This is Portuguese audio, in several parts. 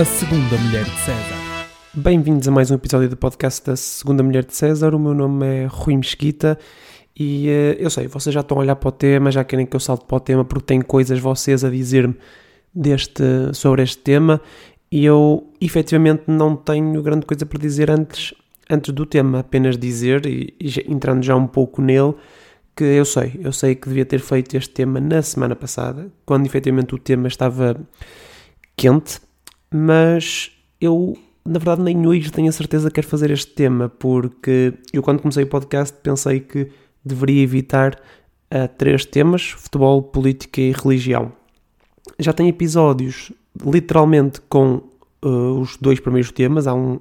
A Segunda Mulher de César. Bem-vindos a mais um episódio do podcast da Segunda Mulher de César. O meu nome é Rui Mesquita e uh, eu sei, vocês já estão a olhar para o tema, já querem que eu salte para o tema porque têm coisas vocês a dizer-me deste, sobre este tema e eu efetivamente não tenho grande coisa para dizer antes, antes do tema, apenas dizer e, e entrando já um pouco nele que eu sei, eu sei que devia ter feito este tema na semana passada, quando efetivamente o tema estava quente, mas eu na verdade nem hoje tenho a certeza que quero fazer este tema, porque eu quando comecei o podcast pensei que deveria evitar uh, três temas, futebol, política e religião. Já tem episódios literalmente com uh, os dois primeiros temas, há um,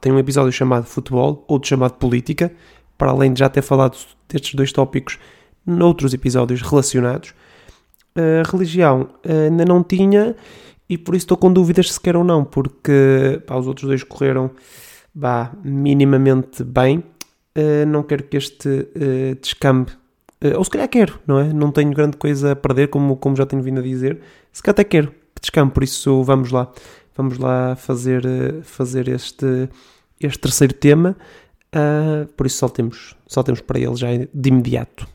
tem um episódio chamado futebol, outro chamado política, para além de já ter falado destes dois tópicos noutros episódios relacionados. A religião ainda não tinha e por isso estou com dúvidas se quer ou não, porque pá, os outros dois correram bah, minimamente bem. Uh, não quero que este uh, descambe, uh, ou se calhar quero, não é? Não tenho grande coisa a perder, como, como já tenho vindo a dizer. Se calhar até quero que descambe, por isso vamos lá. Vamos lá fazer, fazer este, este terceiro tema. por isso saltemos, saltemos para ele já de imediato.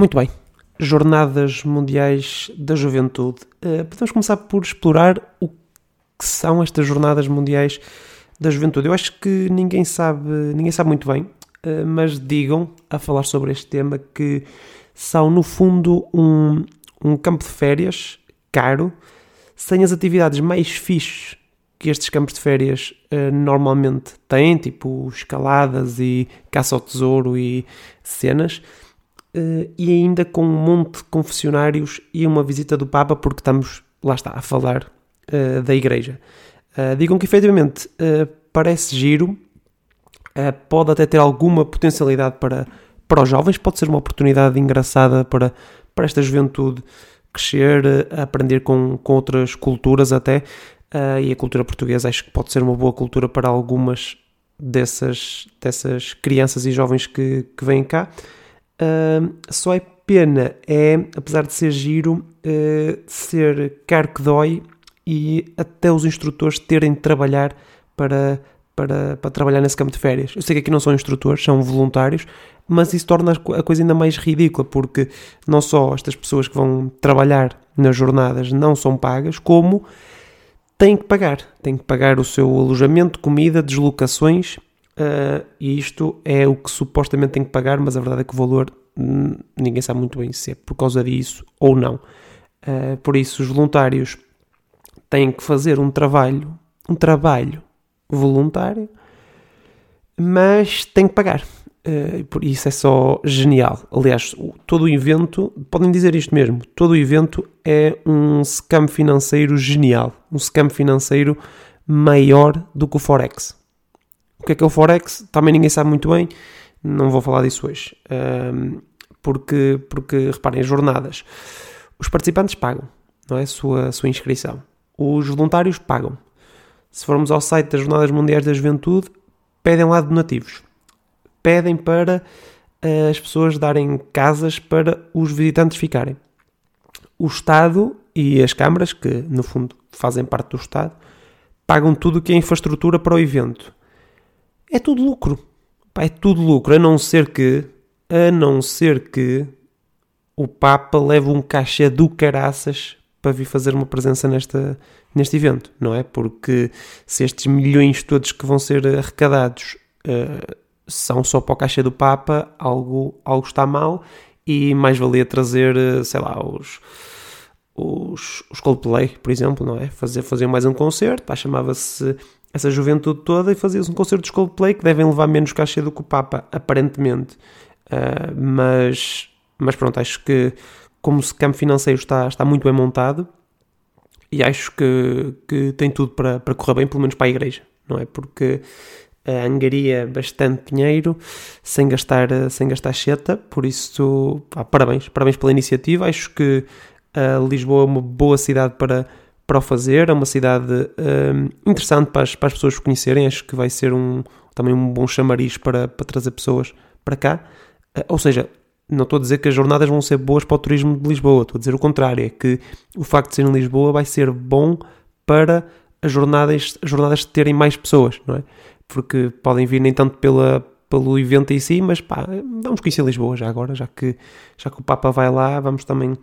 Muito bem. Jornadas Mundiais da Juventude. Uh, podemos começar por explorar o que são estas Jornadas Mundiais da Juventude. Eu acho que ninguém sabe, ninguém sabe muito bem, uh, mas digam a falar sobre este tema que são no fundo um, um campo de férias caro, sem as atividades mais fixes que estes campos de férias uh, normalmente têm, tipo escaladas e caça ao tesouro e cenas e ainda com um monte de confessionários e uma visita do Papa, porque estamos, lá está, a falar uh, da Igreja. Uh, digam que efetivamente parece giro, pode até ter alguma potencialidade para, para os jovens, pode ser uma oportunidade engraçada para, para esta juventude crescer, aprender com, com outras culturas até. e a cultura portuguesa acho que pode ser uma boa cultura para algumas dessas, dessas crianças e jovens que, que vêm cá. Só é pena é, apesar de ser giro, uh, ser caro que dói e até os instrutores terem de trabalhar para, para, para trabalhar nesse campo de férias. Eu sei que aqui não são instrutores, são voluntários, mas isso torna a coisa ainda mais ridícula, porque não só estas pessoas que vão trabalhar nas jornadas não são pagas, como têm que pagar. Têm que pagar o seu alojamento, comida, deslocações Uh, e isto é o que supostamente tem que pagar, mas a verdade é que o valor hum, ninguém sabe muito bem se é por causa disso ou não. Uh, por isso, os voluntários têm que fazer um trabalho, um trabalho voluntário, mas têm que pagar. Uh, por isso é só genial. Aliás, todo o evento, podem dizer isto mesmo, todo o evento é um scam financeiro genial, um scam financeiro maior do que o Forex. O que é que é o Forex? Também ninguém sabe muito bem, não vou falar disso hoje. Um, porque, porque, reparem, as jornadas. Os participantes pagam, não é? Sua, sua inscrição. Os voluntários pagam. Se formos ao site das Jornadas Mundiais da Juventude, pedem lá donativos. Pedem para uh, as pessoas darem casas para os visitantes ficarem. O Estado e as câmaras, que no fundo fazem parte do Estado, pagam tudo o que é infraestrutura para o evento é tudo lucro. Pá, é tudo lucro, a não ser que, a não ser que o Papa leve um caixa do caraças para vir fazer uma presença nesta, neste evento, não é? Porque se estes milhões todos que vão ser arrecadados uh, são só para o caixa do Papa, algo, algo está mal e mais valia trazer, uh, sei lá, os, os, os Coldplay, por exemplo, não é? Fazer, fazer mais um concerto, chamava-se essa juventude toda e fazia-se um concerto de Coldplay que devem levar menos caixa do que o Papa, aparentemente. Uh, mas, mas pronto, acho que como o campo financeiro está, está muito bem montado e acho que, que tem tudo para, para correr bem, pelo menos para a igreja, não é? Porque a angaria bastante dinheiro sem gastar, sem gastar cheta, por isso, parabéns, parabéns pela iniciativa. Acho que Uh, Lisboa é uma boa cidade para, para o fazer, é uma cidade uh, interessante para as, para as pessoas conhecerem. Acho que vai ser um, também um bom chamariz para, para trazer pessoas para cá. Uh, ou seja, não estou a dizer que as jornadas vão ser boas para o turismo de Lisboa, estou a dizer o contrário, é que o facto de ser em Lisboa vai ser bom para as jornadas, as jornadas terem mais pessoas, não é? Porque podem vir nem tanto pela, pelo evento em si, mas pá, vamos conhecer Lisboa já agora, já que, já que o Papa vai lá, vamos também uh,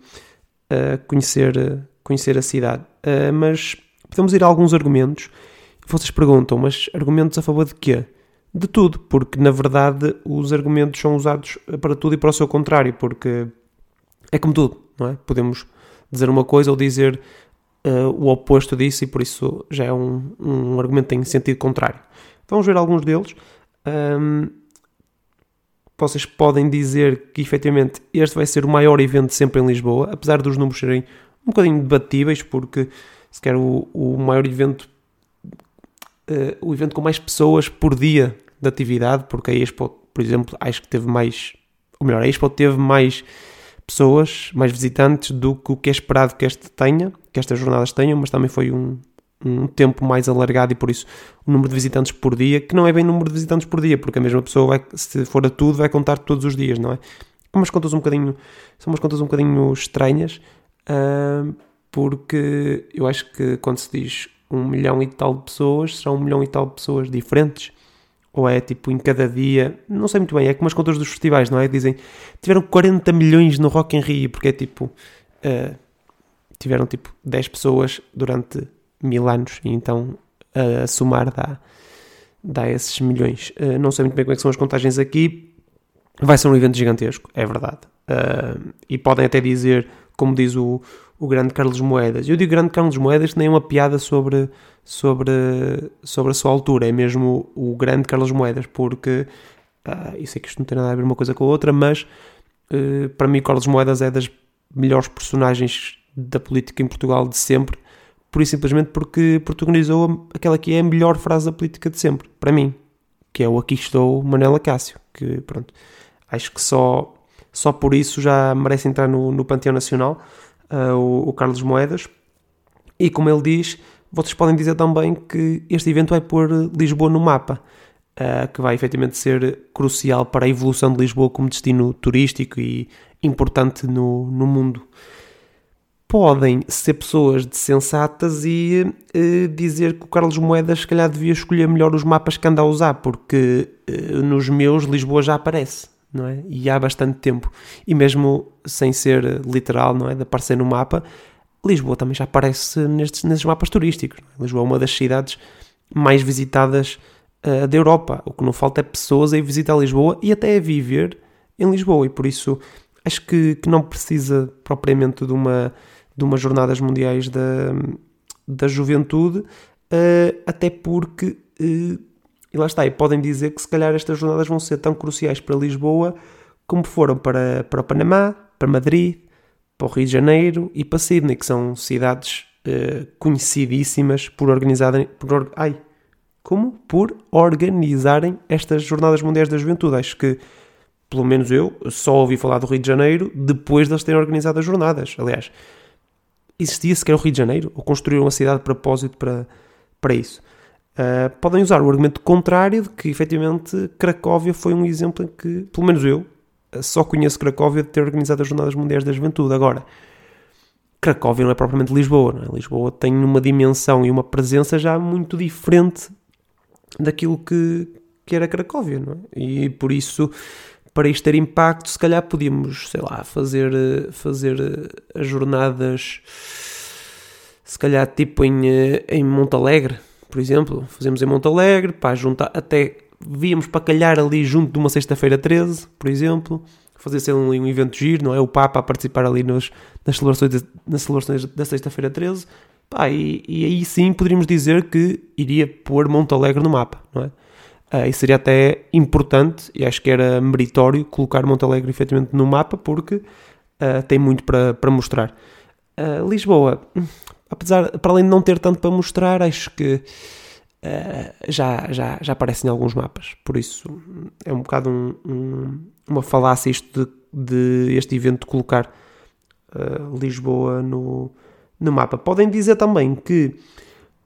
conhecer, uh, conhecer a cidade. Uh, mas podemos ir a alguns argumentos. Vocês perguntam, mas argumentos a favor de quê? De tudo, porque na verdade os argumentos são usados para tudo e para o seu contrário, porque é como tudo, não é? Podemos dizer uma coisa ou dizer uh, o oposto disso e por isso já é um, um argumento em sentido contrário. Vamos ver alguns deles. Um, vocês podem dizer que efetivamente este vai ser o maior evento sempre em Lisboa, apesar dos números serem um bocadinho debatíveis, porque se quer o, o maior evento, uh, o evento com mais pessoas por dia de atividade, porque a Expo, por exemplo, acho que teve mais, ou melhor, a Expo teve mais pessoas, mais visitantes do que o que é esperado que este tenha, que estas jornadas tenham, mas também foi um, um tempo mais alargado e por isso o número de visitantes por dia, que não é bem número de visitantes por dia, porque a mesma pessoa vai, se for a tudo, vai contar todos os dias, não é? Umas contas um bocadinho, são umas contas um bocadinho estranhas, uh, porque eu acho que quando se diz um milhão e tal de pessoas, serão um milhão e tal de pessoas diferentes, ou é tipo em cada dia, não sei muito bem, é como as contas dos festivais, não é? Dizem tiveram 40 milhões no Rock in Rio, porque é tipo uh, tiveram tipo 10 pessoas durante mil anos, e então uh, a somar dá, dá esses milhões. Uh, não sei muito bem como é são as contagens aqui, vai ser um evento gigantesco, é verdade. e podem até dizer, como diz o, o grande Carlos Moedas. Eu digo grande Carlos Moedas nem uma piada sobre, sobre, sobre a sua altura, é mesmo o, grande Carlos Moedas, porque uh, eu sei que isto não tem nada a ver uma coisa com a outra, mas uh, para mim Carlos Moedas é das melhores personagens da política em Portugal de sempre, por isso simplesmente porque protagonizou aquela que é a melhor frase da política de sempre, para mim, que é o Aqui estou Manela Cássio, que pronto, acho que só, só por isso já merece entrar no, no Panteão Nacional uh, o, o, Carlos Moedas. E como ele diz, vocês podem dizer também que este evento vai pôr Lisboa no mapa, uh, que vai efetivamente ser crucial para a evolução de Lisboa como destino turístico e importante no, no mundo. Podem ser pessoas sensatas e uh, dizer que o Carlos Moedas, se calhar, devia escolher melhor os mapas que anda a usar, porque nos meus Lisboa já aparece não é? E há bastante tempo. E mesmo sem ser literal, não é? De aparecer no mapa, Lisboa também já aparece nestes, mapas turísticos. É? Lisboa é uma das cidades mais visitadas uh, da Europa. O que não falta é pessoas a ir visitar Lisboa e até a viver em Lisboa. E por isso acho que, que não precisa propriamente de uma, de umas jornadas mundiais da, da juventude, uh, até porque uh, e lá está, e podem dizer que se calhar estas jornadas vão ser tão cruciais para Lisboa como foram para, para o Panamá, para Madrid, para o Rio de Janeiro e para Sydney, que são cidades uh, conhecidíssimas por organizarem. Por, ai, como? Por organizarem estas Jornadas Mundiais da Juventude. Acho que, pelo menos eu, só ouvi falar do Rio de Janeiro depois de eles terem organizado as jornadas. Aliás, existia sequer o Rio de Janeiro? Ou construíram uma cidade de propósito para, para isso? Uh, podem usar o argumento contrário de que, efetivamente, Cracóvia foi um exemplo em que, pelo menos eu, só conheço Cracóvia de ter organizado as Jornadas Mundiais da Juventude. Agora, Cracóvia não é propriamente Lisboa, não é? Lisboa tem uma dimensão e uma presença já muito diferente daquilo que, que era Cracóvia, não é? E por isso, para isto ter impacto, se calhar podíamos, sei lá, fazer, fazer as jornadas, se calhar tipo em, em Montalegre, por exemplo, fazemos em Monte Alegre, pá, juntar, até víamos para calhar ali junto de uma sexta-feira 13, por exemplo, fazer ser um, um evento giro, não é? O Papa a participar ali nos, nas celebrações, de, nas celebrações da sexta-feira 13, pá, e, e, aí sim poderíamos dizer que iria pôr Monte Alegre no mapa, não é? Uh, e seria até importante, e acho que era meritório, colocar Monte Alegre efetivamente no mapa, porque uh, tem muito para, para mostrar. Uh, Lisboa, apesar, para além de não ter tanto para mostrar, acho que uh, já, já, já aparece em alguns mapas. Por isso é um bocado um, um, uma falácia isto de, de, este evento colocar uh, Lisboa no, no mapa. Podem dizer também que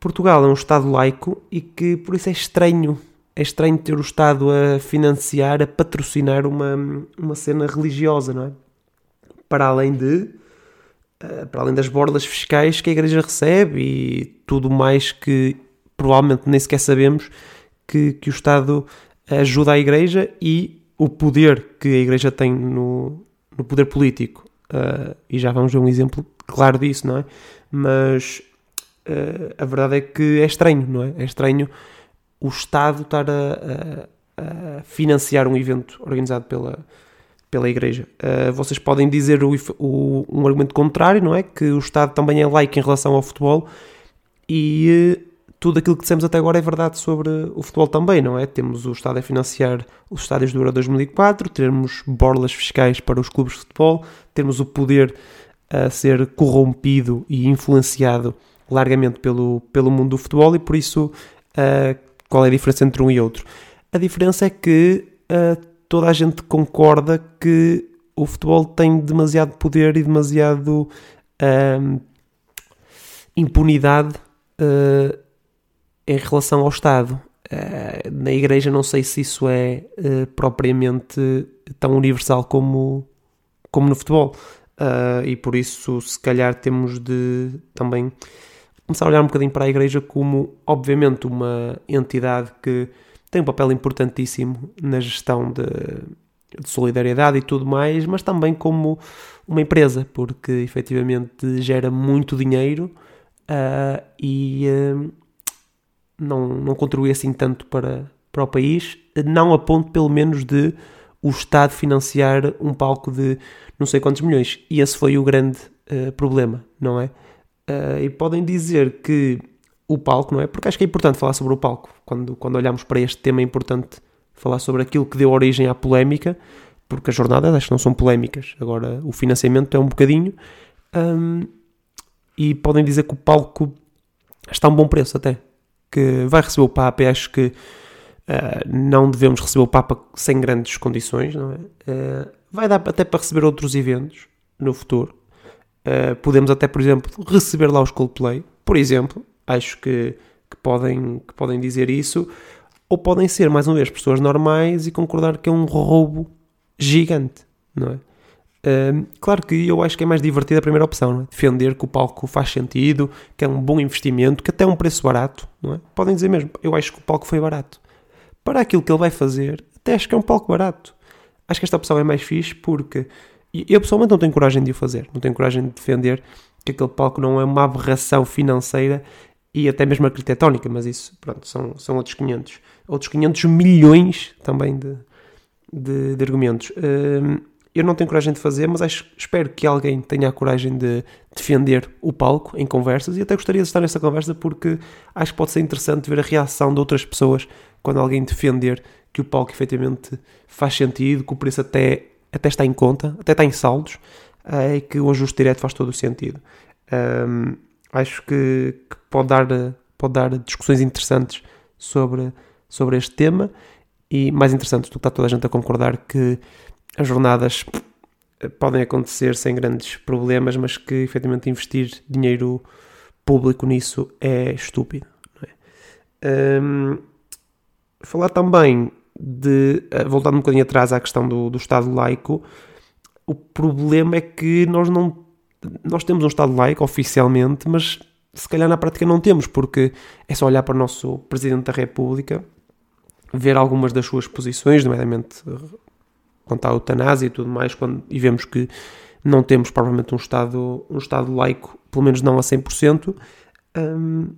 Portugal é um Estado laico e que por isso é estranho é estranho ter o Estado a financiar, a patrocinar uma, uma cena religiosa, não é? Para além de para além das bordas fiscais que a Igreja recebe e tudo mais que provavelmente nem sequer sabemos que, que o Estado ajuda a Igreja e o poder que a Igreja tem no, no poder político. Uh, e já vamos ver um exemplo claro disso, não é? Mas uh, a verdade é que é estranho, não é? É estranho o Estado estar a, a, a financiar um evento organizado pela, pela Igreja. Uh, vocês podem dizer o, o, um argumento contrário, não é? Que o Estado também é laico em relação ao futebol e uh, tudo aquilo que dissemos até agora é verdade sobre o futebol também, não é? Temos o Estado a financiar os estádios do Euro 2004, temos borlas fiscais para os clubes de futebol, temos o poder a ser corrompido e influenciado largamente pelo, pelo mundo do futebol e por isso uh, qual é a diferença entre um e outro? A diferença é que uh, toda a gente concorda que o futebol tem demasiado poder e demasiado uh, impunidade uh, em relação ao Estado. na Igreja não sei se isso é propriamente tão universal como, como no futebol. e por isso, se calhar, temos de também começar a olhar um bocadinho para a Igreja como, obviamente, uma entidade que tem um papel importantíssimo na gestão de, de solidariedade e tudo mais, mas também como uma empresa, porque efetivamente gera muito dinheiro uh, e uh, não, não contribui assim tanto para, para o país, não a ponto pelo menos de o Estado financiar um palco de não sei quantos milhões. E esse foi o grande uh, problema, não é? E podem dizer que o palco, não é? Porque acho que é importante falar sobre o palco. Quando, quando olhamos para este tema, é importante falar sobre aquilo que deu origem à polémica, porque as jornadas acho que não são polémicas. Agora, o financiamento é um bocadinho. Um, e podem dizer que o palco está a um bom preço, até. Que vai receber o Papa, e acho que uh, não devemos receber o Papa sem grandes condições, não é? Uh, vai dar até para receber outros eventos no futuro. Uh, podemos até, por exemplo, receber lá os Coldplay, por exemplo. Acho que, que, podem, que podem dizer isso. Ou podem ser, mais uma vez, pessoas normais e concordar que é um roubo gigante, não é? Uh, claro que eu acho que é mais divertida a primeira opção, é? defender que o palco faz sentido, que é um bom investimento, que até é um preço barato, não é? Podem dizer mesmo, eu acho que o palco foi barato. Para aquilo que ele vai fazer, até acho que é um palco barato. Acho que esta opção é mais fixe porque eu pessoalmente não tenho coragem de o fazer, não tenho coragem de defender que aquele palco não é uma aberração financeira e até mesmo arquitetónica, mas isso, pronto, são, são outros 500. Outros 500 milhões também de, de, de argumentos. Hum, eu não tenho coragem de fazer, mas acho, espero que alguém tenha a coragem de defender o palco em conversas e até gostaria de estar nessa conversa porque acho que pode ser interessante ver a reação de outras pessoas quando alguém defender que o palco efetivamente faz sentido, que o preço até até está em conta, até está em saldos, é que o ajuste direto faz todo o sentido. Um, acho que, que, pode, dar, pode dar discussões interessantes sobre, sobre este tema e mais interessantes do que está toda a gente a concordar que as jornadas podem acontecer sem grandes problemas, mas que efetivamente investir dinheiro público nisso é estúpido. É? Um, falar também de, eh, voltando um bocadinho atrás à questão do, do Estado laico, o problema é que nós não nós temos um Estado laico oficialmente, mas se calhar na prática não temos, porque é só olhar para o nosso Presidente da República, ver algumas das suas posições, nomeadamente eh, quanto à eutanásia e tudo mais, quando, e vemos que não temos provavelmente um Estado, um Estado laico, pelo menos não a 100%. Um,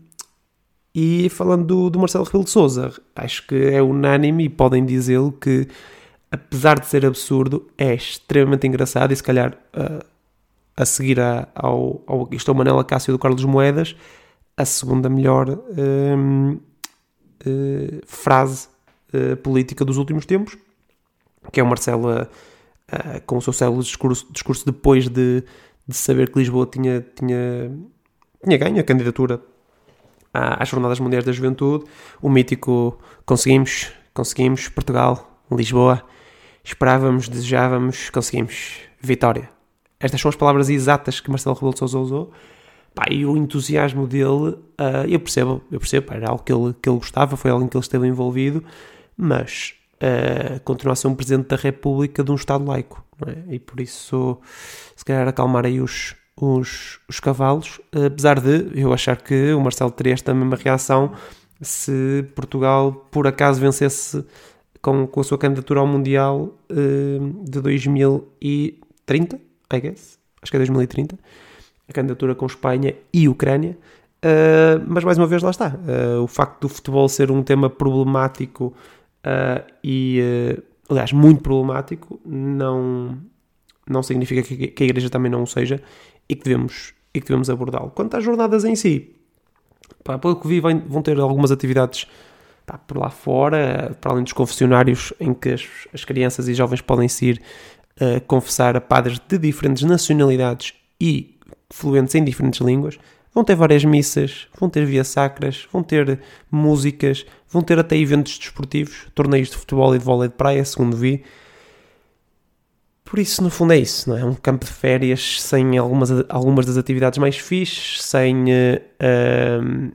e falando do, do Marcelo Rebelo de Souza, acho que é unânime e podem dizê-lo que, apesar de ser absurdo, é extremamente engraçado e se calhar uh, a seguir a, ao, ao isto é o Manela Cássio do Carlos Moedas, a segunda melhor uh, eh, frase uh, política dos últimos tempos, que é o Marcelo com o seu célebre discurso, discurso depois de, de saber que Lisboa tinha, tinha, tinha ganho a candidatura às Jornadas Mundiais da Juventude, o mítico conseguimos, conseguimos, Portugal, Lisboa, esperávamos, desejávamos, conseguimos, vitória. Estas são as palavras exatas que Marcelo Rebelo de Sousa usou. Pá, e o entusiasmo dele, uh, eu percebo, eu percebo, era algo que ele, que ele gostava, foi algo em que ele esteve envolvido, mas uh, continua a ser um Presidente da República de um Estado laico, é? E por isso, se calhar acalmar aí os, os, os cavalos, apesar de eu achar que o Marcelo teria esta mesma reação se Portugal por acaso vencesse com, com a sua candidatura ao Mundial uh, de 2030, I guess, acho que é 2030, a candidatura com Espanha e Ucrânia. Uh, mas mais uma vez lá está. Uh, o facto do futebol ser um tema problemático e, aliás, muito problemático, não, não significa que, que, a Igreja também não o seja e que devemos, e que devemos abordá-lo. Quanto às jornadas em si, pá, pelo que vi, vão ter algumas atividades pá, por lá fora, para além dos confessionários em que as, as crianças e jovens podem se ir uh, confessar a padres de diferentes nacionalidades e fluentes em diferentes línguas. Vão ter várias missas, vão ter via sacras, vão ter músicas, vão ter até eventos desportivos, torneios de futebol e de vôlei de praia, segundo vi. Por isso, no fundo, é isso, não é? Um campo de férias sem algumas, algumas das atividades mais fixes, sem uh, uh,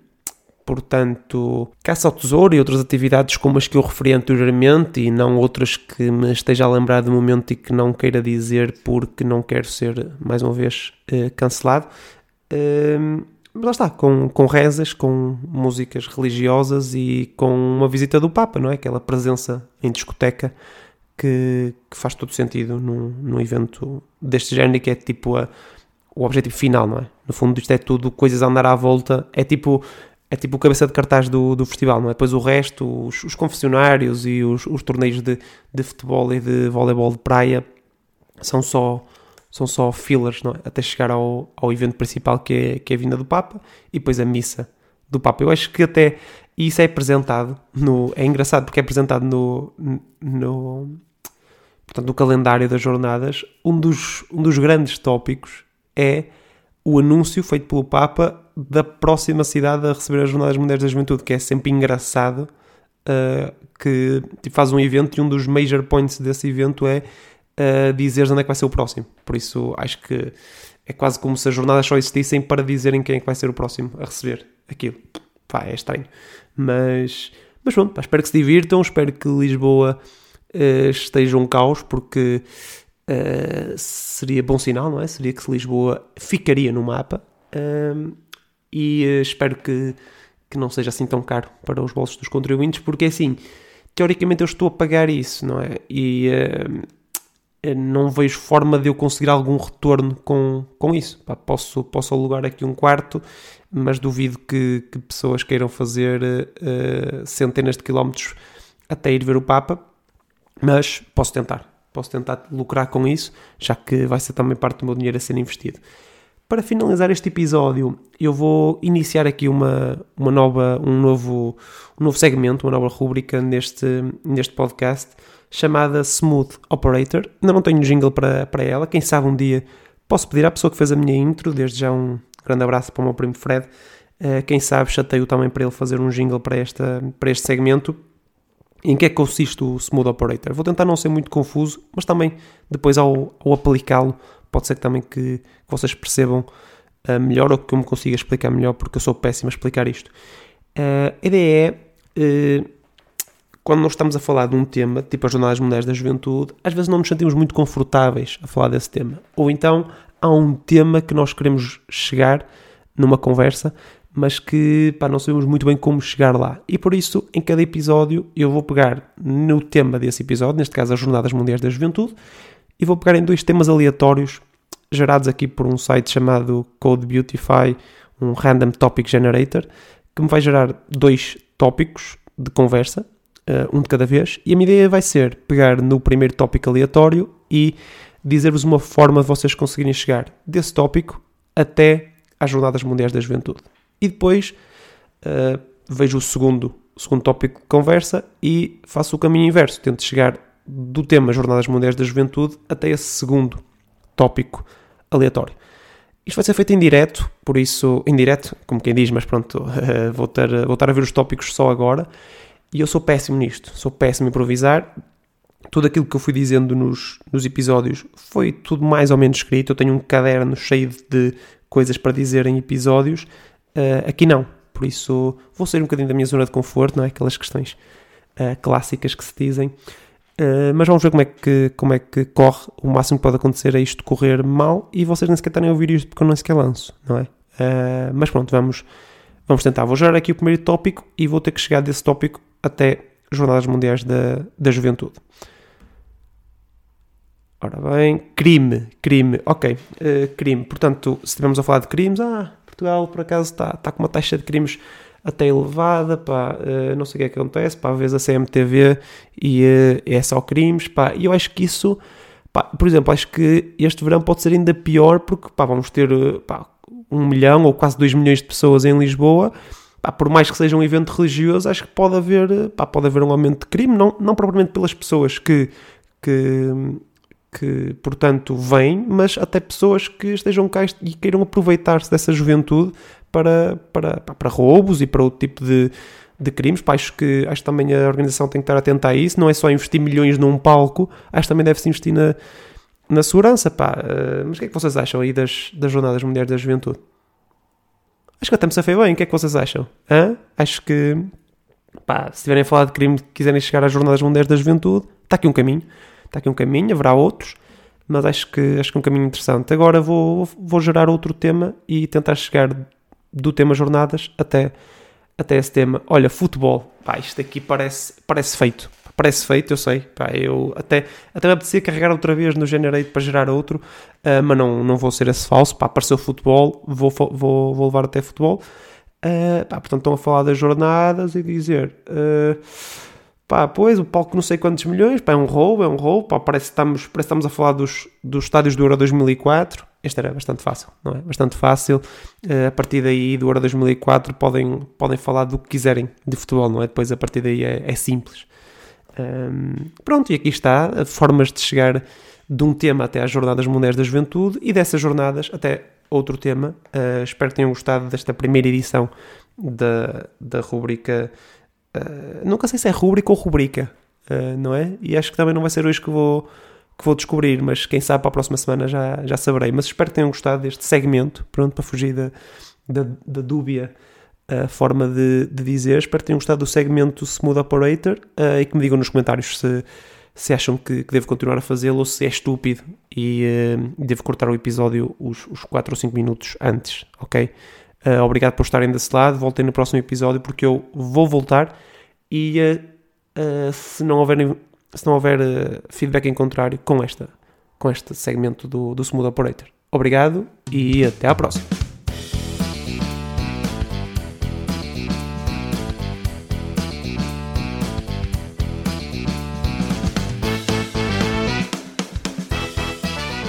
portanto, caça ao tesouro e outras atividades como as que eu referi anteriormente e não outras que me esteja a lembrar de momento e que não queira dizer porque não quero ser, mais uma vez, uh, cancelado. Uh, mas lá está, com, com rezas, com músicas religiosas e com uma visita do Papa, não é? Aquela presença em discoteca que, que faz todo sentido num, num evento deste género que é tipo a, o objetivo final, não é? No fundo, isto é tudo coisas a andar à volta. É tipo é tipo o cabeça de cartaz do, do festival, não é? Depois o resto, os, os confessionários e os, os torneios de, de futebol e de voleibol de praia são só são só fillers, não é? Até chegar ao, ao evento principal que é, que é a vinda do Papa e depois a missa do Papa. Eu acho que até isso é apresentado no. É engraçado porque é apresentado no. no portanto, no calendário das jornadas. Um dos, um dos grandes tópicos é o anúncio feito pelo Papa da próxima cidade a receber as Jornadas Mundiais da Juventude, que é sempre engraçado, uh, que tipo, faz um evento e um dos major points desse evento é uh, dizer onde é que vai ser o próximo. Por isso acho que é quase como se as jornadas só existissem para dizerem quem é que vai ser o próximo a receber aquilo. Pá, é estranho. Mas, mas pronto, pá, espero que se divirtam, espero que Lisboa uh, esteja um caos, porque uh, seria bom sinal, não é? Seria que Lisboa ficaria no mapa. Uh, e uh, espero que, que não seja assim tão caro para os bolsos dos contribuintes, porque assim, teoricamente eu estou a pagar isso, não é? E uh, não vejo forma de eu conseguir algum retorno com, com isso. Pá, posso, posso alugar aqui um quarto, mas duvido que, que pessoas queiram fazer uh, centenas de quilómetros até ir ver o Papa, mas posso tentar. Posso tentar lucrar com isso, já que vai ser também parte do meu dinheiro a ser investido. Para finalizar este episódio, eu vou iniciar aqui uma, uma nova, um, novo, um novo segmento, uma nova rúbrica neste, neste podcast, chamada Smooth Operator. Ainda não tenho jingle para, para ela, quem sabe um dia posso pedir à pessoa que fez a minha intro, desde já um grande abraço para o meu primo Fred, uh, quem sabe chateio também para ele fazer um jingle para, esta, para este segmento. Em que é que consiste o Smooth Operator? Vou tentar não ser muito confuso, mas também depois ao, ao aplicá-lo pode ser também que, que vocês percebam uh, melhor ou que eu me consiga explicar melhor, porque eu sou péssimo a explicar isto. Uh, a ideia é, uh, quando nós estamos a falar de um tema, tipo as Jornadas Mundiais da Juventude, às vezes não nos sentimos muito confortáveis a falar desse tema. Ou então há um tema que nós queremos chegar numa conversa, mas que pá, não sabemos muito bem como chegar lá. E por isso, em cada episódio, eu vou pegar no tema desse episódio, neste caso as Jornadas Mundiais da Juventude, e vou pegar em dois temas aleatórios gerados aqui por um site chamado Code Beautify, um Random Topic Generator, que me vai gerar dois tópicos de conversa, uh, um de cada vez, e a minha ideia vai ser pegar no primeiro tópico aleatório e dizer-vos uma forma de vocês conseguirem chegar desse tópico até às Jornadas Mundiais da Juventude. E depois uh, vejo o segundo, o segundo tópico de conversa e faço o caminho inverso, tento chegar do tema Jornadas Mundiais da Juventude até esse segundo tópico aleatório. Isto vai ser feito em direto, por isso, em direto, como quem diz, mas pronto, vou, ter, vou estar a ver os tópicos só agora. E eu sou péssimo nisto, sou péssimo a improvisar. tudo aquilo que eu fui dizendo nos, nos episódios foi tudo mais ou menos escrito. Eu tenho um caderno cheio de coisas para dizer em episódios. Uh, aqui não. Por isso vou sair um bocadinho da minha zona de conforto, não é? Aquelas questões uh, clássicas que se dizem. Uh, mas vamos ver como é, que, como é que corre. O máximo que pode acontecer é isto correr mal e vocês nem sequer estarem a ouvir isto porque eu nem sequer lanço, não é? mas pronto, vamos, vamos tentar. Vou gerar aqui o primeiro tópico e vou ter que chegar desse tópico até Jornadas Mundiais da, da Juventude. Ora bem, crime, crime, ok, uh, crime. Portanto, se estivermos a falar de crimes, ah, Portugal por acaso está, está com uma taxa de crimes até elevada, pá, uh, não sei o que é que acontece, pá, vezes a CMTV e uh, é só crimes, pá, e eu acho que isso, pá, por exemplo, acho que este verão pode ser ainda pior porque, pá, vamos ter, pá, um milhão ou quase dois milhões de pessoas em Lisboa, pá, por mais que seja um evento religioso, acho que pode haver, pá, pode haver um aumento de crime, não, não propriamente pelas pessoas que, que que, portanto, vêm, mas até pessoas que estejam cá e queiram aproveitar-se dessa juventude para, para, para roubos e para outro tipo de, de crimes. Pá, acho que acho que também a organização tem que estar atenta a isso. Não é só investir milhões num palco, acho que também deve-se investir na, na segurança. Pá. Uh, mas o que é que vocês acham aí das, das Jornadas Mundiais da Juventude? Acho que até me safei bem. O que é que vocês acham? Hã? Acho que, pá, se estiverem a falar de crime quiserem chegar às Jornadas Mundiais da Juventude, está aqui um caminho está aqui um caminho, haverá outros, mas acho que, acho que é um caminho interessante. Agora vou, vou gerar outro tema e tentar chegar do tema jornadas até, até esse tema. Olha, futebol, pá, isto aqui parece, parece feito. Parece feito, eu sei. Pá, eu até, até me apetecia carregar outra vez no Generate para gerar outro, uh, mas não, não vou ser esse falso. Pá, apareceu futebol, vou, vou, vou levar até futebol. Uh, pá, portanto, estão a falar das jornadas e dizer. Uh, Pá, pois, o palco não sei quantos milhões, pá, é um roubo, é um roubo, pá, parece que estamos, parece que estamos a falar dos, dos estádios do Euro 2004, este era bastante fácil, não é? Bastante fácil, uh, a partir daí do Euro 2004 podem, podem falar do que quiserem de futebol, não é? Depois a partir daí é, é simples. Um, pronto, e aqui está, formas de chegar de um tema até às Jornadas Mundiais da Juventude e dessas jornadas até outro tema. Uh, espero que tenham gostado desta primeira edição da, da rubrica Uh, nunca sei se é rúbrica ou rubrica, uh, não é? E acho que também não vai ser hoje que vou, que vou descobrir, mas quem sabe para a próxima semana já, já saberei. Mas espero que tenham gostado deste segmento, pronto, para fugir da, da, da dúbia uh, forma de, de, dizer. Espero que tenham gostado do segmento Smooth Operator e que me digam nos comentários se, se acham que, que devo continuar a fazê-lo ou se é estúpido e devo cortar o episódio os, os 4 ou 5 minutos antes, ok? Uh, obrigado por estarem desse lado. Voltem no próximo episódio porque eu vou voltar e uh, se não houver, se não houver feedback em contrário com, esta, com este segmento do, do Smooth Operator. Obrigado e até à próxima.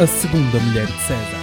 A segunda mulher de César.